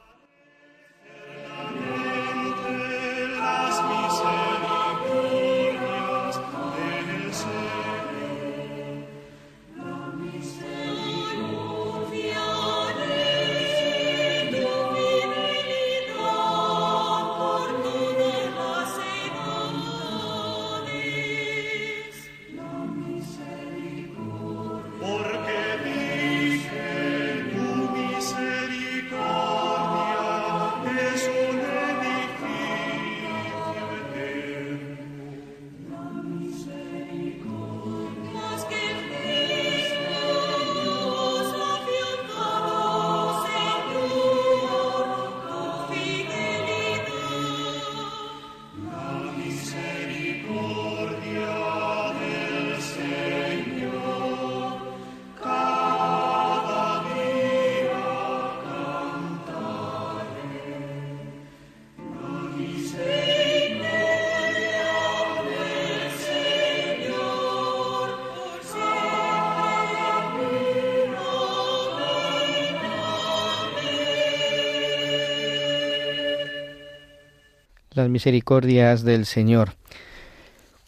Las misericordias del Señor.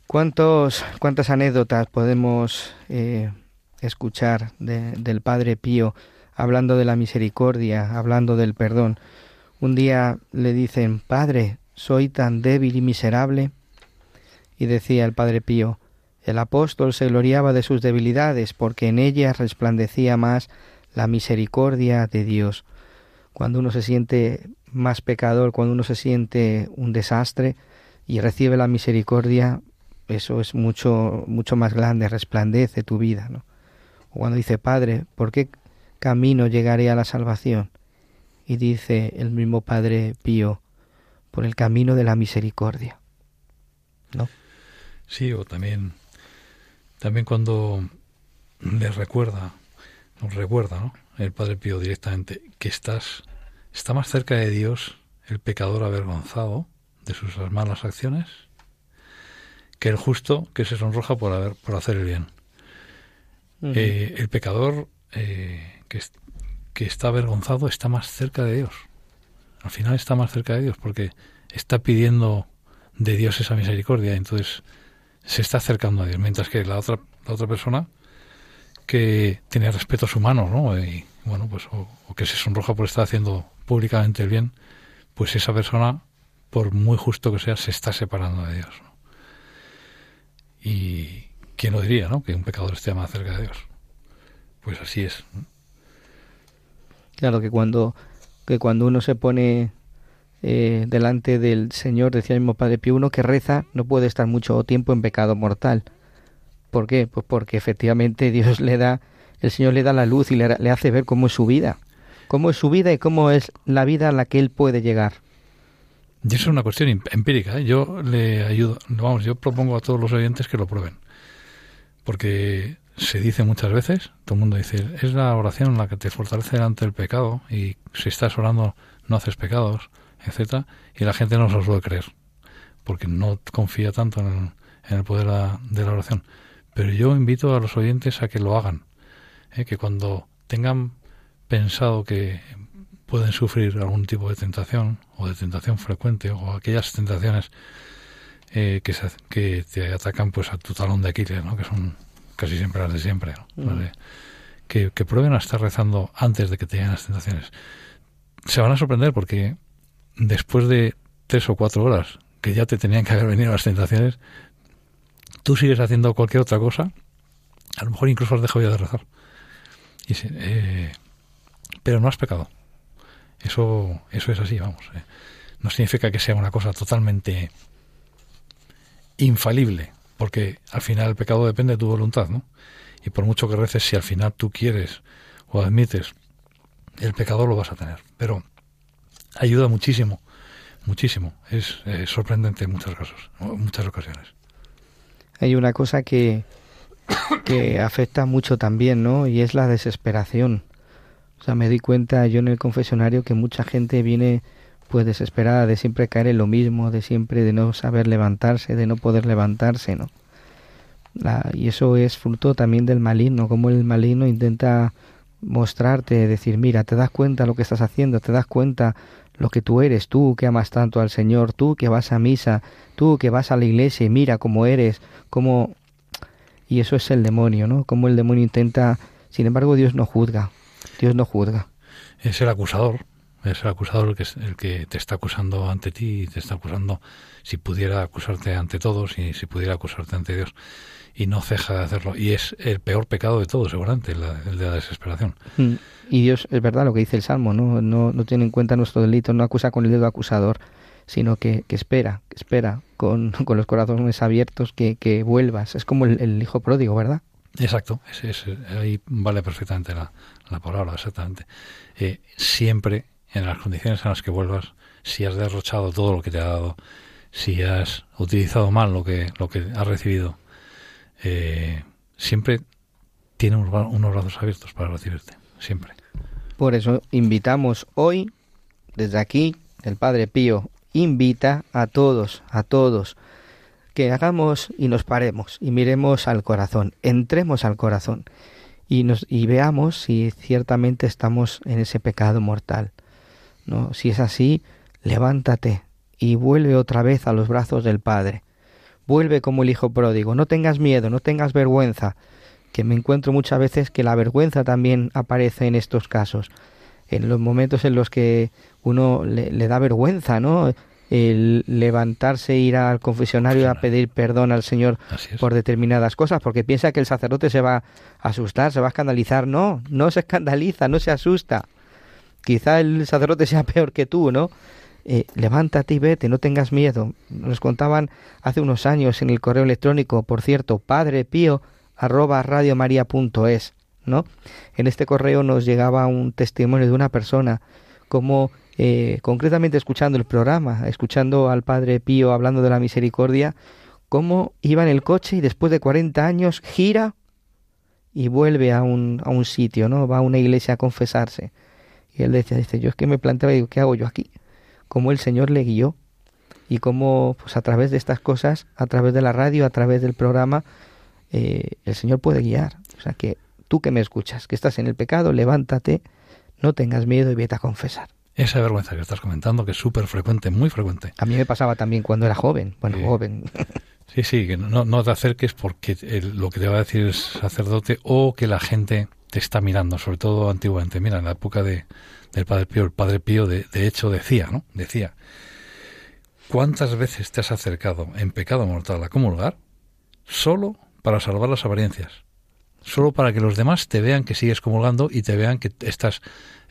¿Cuántos, ¿Cuántas anécdotas podemos eh, escuchar del Padre Pío hablando de la misericordia, hablando del perdón? Un día le dicen, Padre, soy tan débil y miserable. Y decía el Padre Pío, el apóstol se gloriaba de sus debilidades porque en ellas resplandecía más la misericordia de Dios. Cuando uno se siente más pecador, cuando uno se siente un desastre y recibe la misericordia, eso es mucho, mucho más grande, resplandece tu vida. ¿no? O cuando dice, Padre, ¿por qué camino llegaré a la salvación? Y dice el mismo Padre Pío, por el camino de la misericordia. ¿No? Sí, o también, también cuando le recuerda, nos recuerda, ¿no? El Padre Pío directamente, que estás ¿Está más cerca de Dios el pecador avergonzado de sus malas acciones que el justo que se sonroja por, haber, por hacer el bien? Eh, el pecador eh, que, que está avergonzado está más cerca de Dios. Al final está más cerca de Dios porque está pidiendo de Dios esa misericordia, entonces se está acercando a Dios, mientras que la otra, la otra persona que tiene respetos humanos, ¿no? Y bueno, pues o, que se sonroja por estar haciendo públicamente el bien, pues esa persona, por muy justo que sea, se está separando de Dios. Y quién lo diría, ¿no? Que un pecador esté más cerca de Dios. Pues así es. Claro que cuando que cuando uno se pone eh, delante del Señor, decía el mismo Padre Pío, uno que reza no puede estar mucho tiempo en pecado mortal. ¿Por qué? Pues porque efectivamente [laughs] Dios le da, el Señor le da la luz y le, hace ver cómo es su vida, cómo es su vida y cómo es la vida a la que él puede llegar. Y eso es una cuestión empírica. ¿eh? Yo le ayudo, vamos, yo propongo a todos los oyentes que lo prueben. Porque se dice muchas veces, todo el mundo dice, es la oración la que te fortalece ante el pecado y si estás orando no haces pecados, etcétera, y la gente no se lo suele creer, porque no confía tanto en el, poder de la oración. Pero yo invito a los oyentes a que lo hagan, ¿eh? que cuando tengan pensado que pueden sufrir algún tipo de tentación o de tentación frecuente o aquellas tentaciones eh, que, se, que te atacan pues a tu talón de Aquiles, ¿no? que son casi siempre las de siempre, mm. que, que, prueben a estar rezando antes de que te lleguen las tentaciones. Se van a sorprender porque después de tres o cuatro horas que ya te tenían que haber venido las tentaciones, tú sigues haciendo cualquier otra cosa, a lo mejor incluso has dejado ya de rezar. Eh, pero no has pecado. Eso, eso es así, vamos. Eh. No significa que sea una cosa totalmente infalible, porque al final el pecado depende de tu voluntad, ¿no? Y por mucho que reces, si al final tú quieres o admites el pecado, lo vas a tener. Pero ayuda muchísimo, muchísimo. Es, sorprendente en muchos casos, en muchas ocasiones. Hay una cosa que, que afecta mucho también, ¿no? Y es la desesperación. O sea, me di cuenta yo en el confesionario que mucha gente viene pues desesperada de siempre caer en lo mismo, de siempre de no saber levantarse, de no poder levantarse, ¿no? y eso es fruto también del maligno, como el maligno intenta mostrarte, decir, mira, te das cuenta lo que estás haciendo, te das cuenta lo que tú eres, tú que amas tanto al Señor, tú que vas a misa, tú que vas a la iglesia y mira cómo eres, cómo... Y eso es el demonio, ¿no? Como el demonio intenta... Sin embargo, Dios no juzga, Dios no juzga. Es el acusador, es el acusador el que, el que te está acusando ante ti y te está acusando si pudiera acusarte ante todos y si pudiera acusarte ante Dios y no ceja de hacerlo. Y es el peor pecado de todos, seguramente, el, de la desesperación. Mm. Y Dios, es verdad lo que dice el Salmo, ¿no? No, no tiene en cuenta nuestro delito, no acusa con el dedo acusador, sino que, que espera, que espera con, [laughs] con, los corazones abiertos que, que vuelvas. Es como el, hijo pródigo, ¿verdad? Exacto, es, ahí vale perfectamente la, la palabra, exactamente. Eh, siempre en las condiciones en las que vuelvas, si has derrochado todo lo que te ha dado, si has utilizado mal lo que, lo que has recibido, eh, siempre tiene unos brazos abiertos para recibirte, siempre. Por eso invitamos hoy, desde aquí, el Padre Pío invita a todos, a todos, que hagamos y nos paremos y miremos al corazón, entremos al corazón y, nos, y veamos si ciertamente estamos en ese pecado mortal. ¿no? Si es así, levántate y vuelve otra vez a los brazos del Padre. Vuelve como el Hijo pródigo. No tengas miedo, no tengas vergüenza, que me encuentro muchas veces que la vergüenza también aparece en estos casos. En los momentos en los que uno le, da vergüenza, ¿no? el levantarse, ir al confesionario a pedir perdón al Señor por determinadas cosas, porque piensa que el sacerdote se va a asustar, se va a escandalizar. No, no se escandaliza, no se asusta quizá el sacerdote sea [laughs] peor que tú, ¿no? Eh, levántate y vete, no tengas miedo. Nos contaban hace unos años en el correo electrónico, por cierto, padre pío arroba radiomaria.es, ¿no? En este correo nos llegaba un testimonio de una persona, como eh, concretamente escuchando el programa, escuchando al padre Pío hablando de la misericordia, cómo iba en el coche y después de 40 años gira y vuelve a un, a un sitio, ¿no? Va a una iglesia a confesarse y él decía, dice, yo es que me planteaba, digo, ¿qué hago yo aquí? Cómo el Señor le guió y cómo pues a través de estas cosas, a través de la radio, a través del programa, eh, el Señor puede guiar. O sea que tú que me escuchas, que estás en el pecado, levántate, no tengas miedo y vete a confesar. Esa vergüenza que estás comentando, que es súper frecuente, muy frecuente. A mí me pasaba también cuando era joven, bueno, joven. [laughs] Sí, sí, que no, no te acerques porque lo que te va a decir es sacerdote o que la gente te está mirando, sobre todo antiguamente. Mira, en la época de, del Padre Pío, el Padre Pío de, de hecho decía, ¿no? Decía, ¿cuántas veces te has acercado en pecado mortal a comulgar solo para salvar las apariencias? Solo para que los demás te vean que sigues comulgando y te vean que estás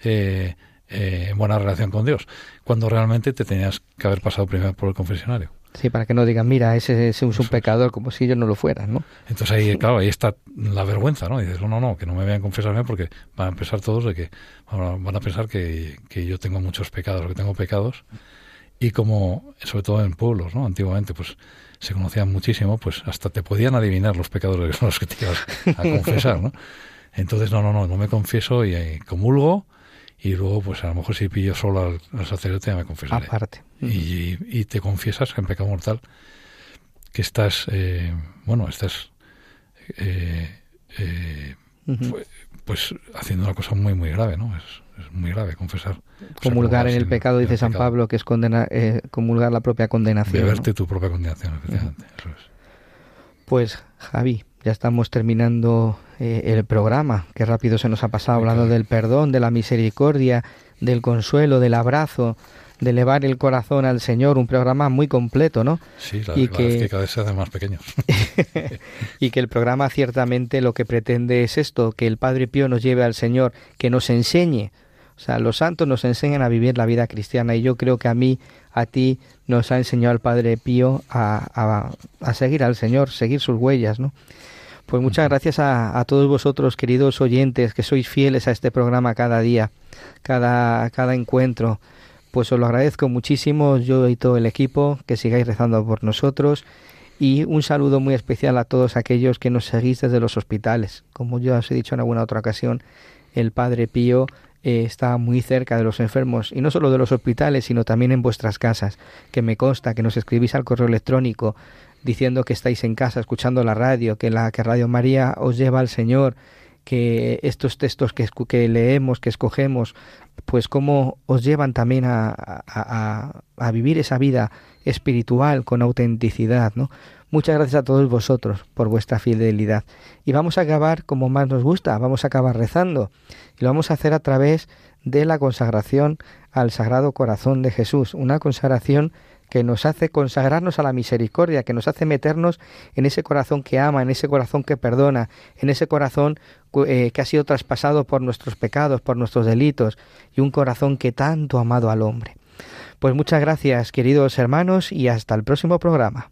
eh, eh, en buena relación con Dios, cuando realmente te tenías que haber pasado primero por el confesionario. Sí, para que no digan, mira, ese, es un pecador, como si yo no lo fuera, ¿no? Entonces ahí, claro, ahí está la vergüenza, ¿no? Y dices, no, no, no, que no me vean confesarme porque van a pensar todos de que, van a pensar que, que yo tengo muchos pecados, que tengo pecados. Y como, sobre todo en pueblos, ¿no? Antiguamente, pues se conocían muchísimo, pues hasta te podían adivinar los pecados de los que te ibas a confesar, ¿no? Entonces, no, no, no, no me confieso y, y comulgo y luego pues a lo mejor si pillo solo al, sacerdote ya me confesaré. Aparte. Y, y, te confiesas en pecado mortal que estás, eh, bueno, estás eh, eh, pues, haciendo una cosa muy, muy grave, ¿no? Es, muy grave confesar. Comulgar en el pecado, dice San Pablo, que es condena, comulgar la propia condenación. Beberte tu propia condenación, efectivamente. Eso es. Pues Javi, ya estamos terminando eh, el programa. Qué rápido se nos ha pasado hablando del perdón, de la misericordia, del consuelo, del abrazo, de elevar el corazón al Señor. Un programa muy completo, ¿no? Sí, la, y que, cada vez se hacen más pequeños. [laughs] y que el programa ciertamente lo que pretende es esto, que el Padre Pío nos lleve al Señor, que nos enseñe. O sea, los santos nos enseñan a vivir la vida cristiana y yo creo que a mí, a ti, nos ha enseñado el Padre Pío a, a, a seguir al Señor, seguir sus huellas, ¿no? Pues muchas gracias a, todos vosotros, queridos oyentes, que sois fieles a este programa cada día, cada, cada encuentro. Pues os lo agradezco muchísimo, yo y todo el equipo, que sigáis rezando por nosotros. Y un saludo muy especial a todos aquellos que nos seguís desde los hospitales. Como ya os he dicho en alguna otra ocasión, el Padre Pío eh, está muy cerca de los enfermos, y no solo de los hospitales, sino también en vuestras casas, que me consta que nos escribís al correo electrónico diciendo que estáis en casa escuchando la radio, que la que Radio María os lleva al Señor, que estos textos que, que leemos, que escogemos, pues cómo os llevan también a, a, a, vivir esa vida espiritual con autenticidad, ¿no? Muchas gracias a todos vosotros por vuestra fidelidad. Y vamos a acabar como más nos gusta, vamos a acabar rezando. Y lo vamos a hacer a través de la consagración al Sagrado Corazón de Jesús, una consagración que nos hace consagrarnos a la misericordia, que nos hace meternos en ese corazón que ama, en ese corazón que perdona, en ese corazón eh, que ha sido traspasado por nuestros pecados, por nuestros delitos, y un corazón que tanto ha amado al hombre. Pues muchas gracias, queridos hermanos, y hasta el próximo programa.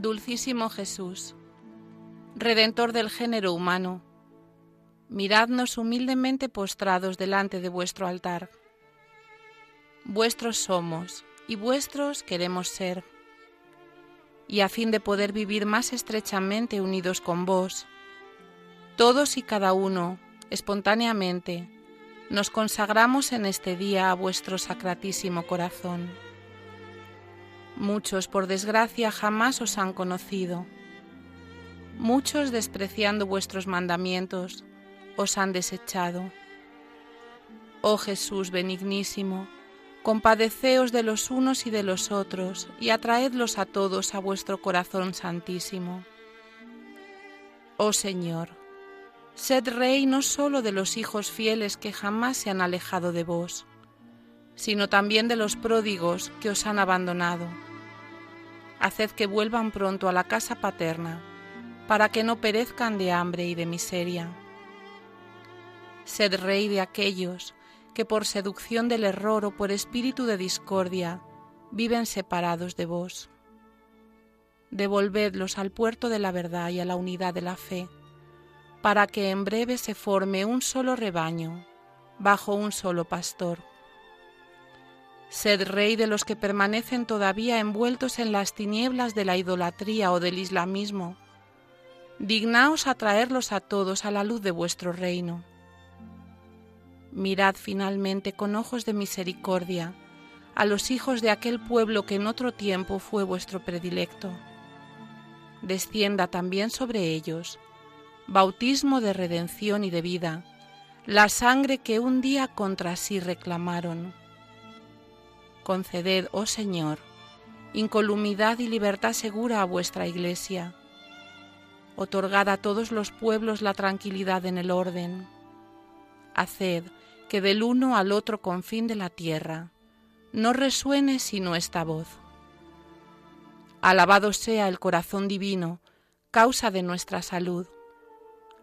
Dulcísimo Jesús, Redentor del género humano, miradnos humildemente postrados delante de vuestro altar. Vuestros somos y vuestros queremos ser, y a fin de poder vivir más estrechamente unidos con vos, todos y cada uno, espontáneamente, nos consagramos en este día a vuestro sacratísimo corazón. Muchos, por desgracia, jamás os han conocido. Muchos, despreciando vuestros mandamientos, os han desechado. Oh Jesús benignísimo, compadeceos de los unos y de los otros, y atraedlos a todos a vuestro corazón santísimo. Oh Señor, sed Rey no solo de los hijos fieles que jamás se han alejado de vos, sino también de los pródigos que os han abandonado haced que vuelvan pronto a la casa paterna, para que no perezcan de hambre y de miseria. Sed rey de aquellos que por seducción del error o por espíritu de discordia viven separados de vos. Devolvedlos al puerto de la verdad y a la unidad de la fe, para que en breve se forme un solo rebaño, bajo un solo pastor Sed rey de los que permanecen todavía envueltos en las tinieblas de la idolatría o del islamismo, dignaos atraerlos a todos a la luz de vuestro reino. Mirad finalmente con ojos de misericordia a los hijos de aquel pueblo que en otro tiempo fue vuestro predilecto. Descienda también sobre ellos bautismo de redención y de vida, la sangre que un día contra sí reclamaron. Conceded, oh Señor, incolumidad y libertad segura a vuestra Iglesia. Otorgad a todos los pueblos la tranquilidad en el orden. Haced que del uno al otro confín de la tierra no resuene sino esta voz. Alabado sea el corazón divino, causa de nuestra salud.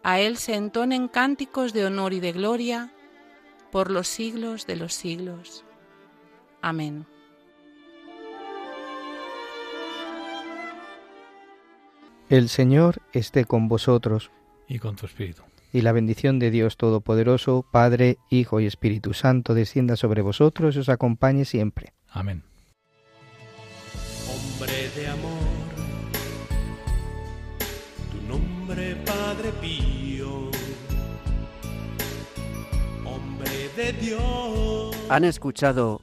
A él se entonen cánticos de honor y de gloria por los siglos de los siglos. Amén. El Señor esté con vosotros. Y con tu espíritu. Y la bendición de Dios Todopoderoso, Padre, Hijo y Espíritu Santo, descienda sobre vosotros y os acompañe siempre. Amén. Hombre de amor, tu nombre Padre Pío, hombre de Dios. Han escuchado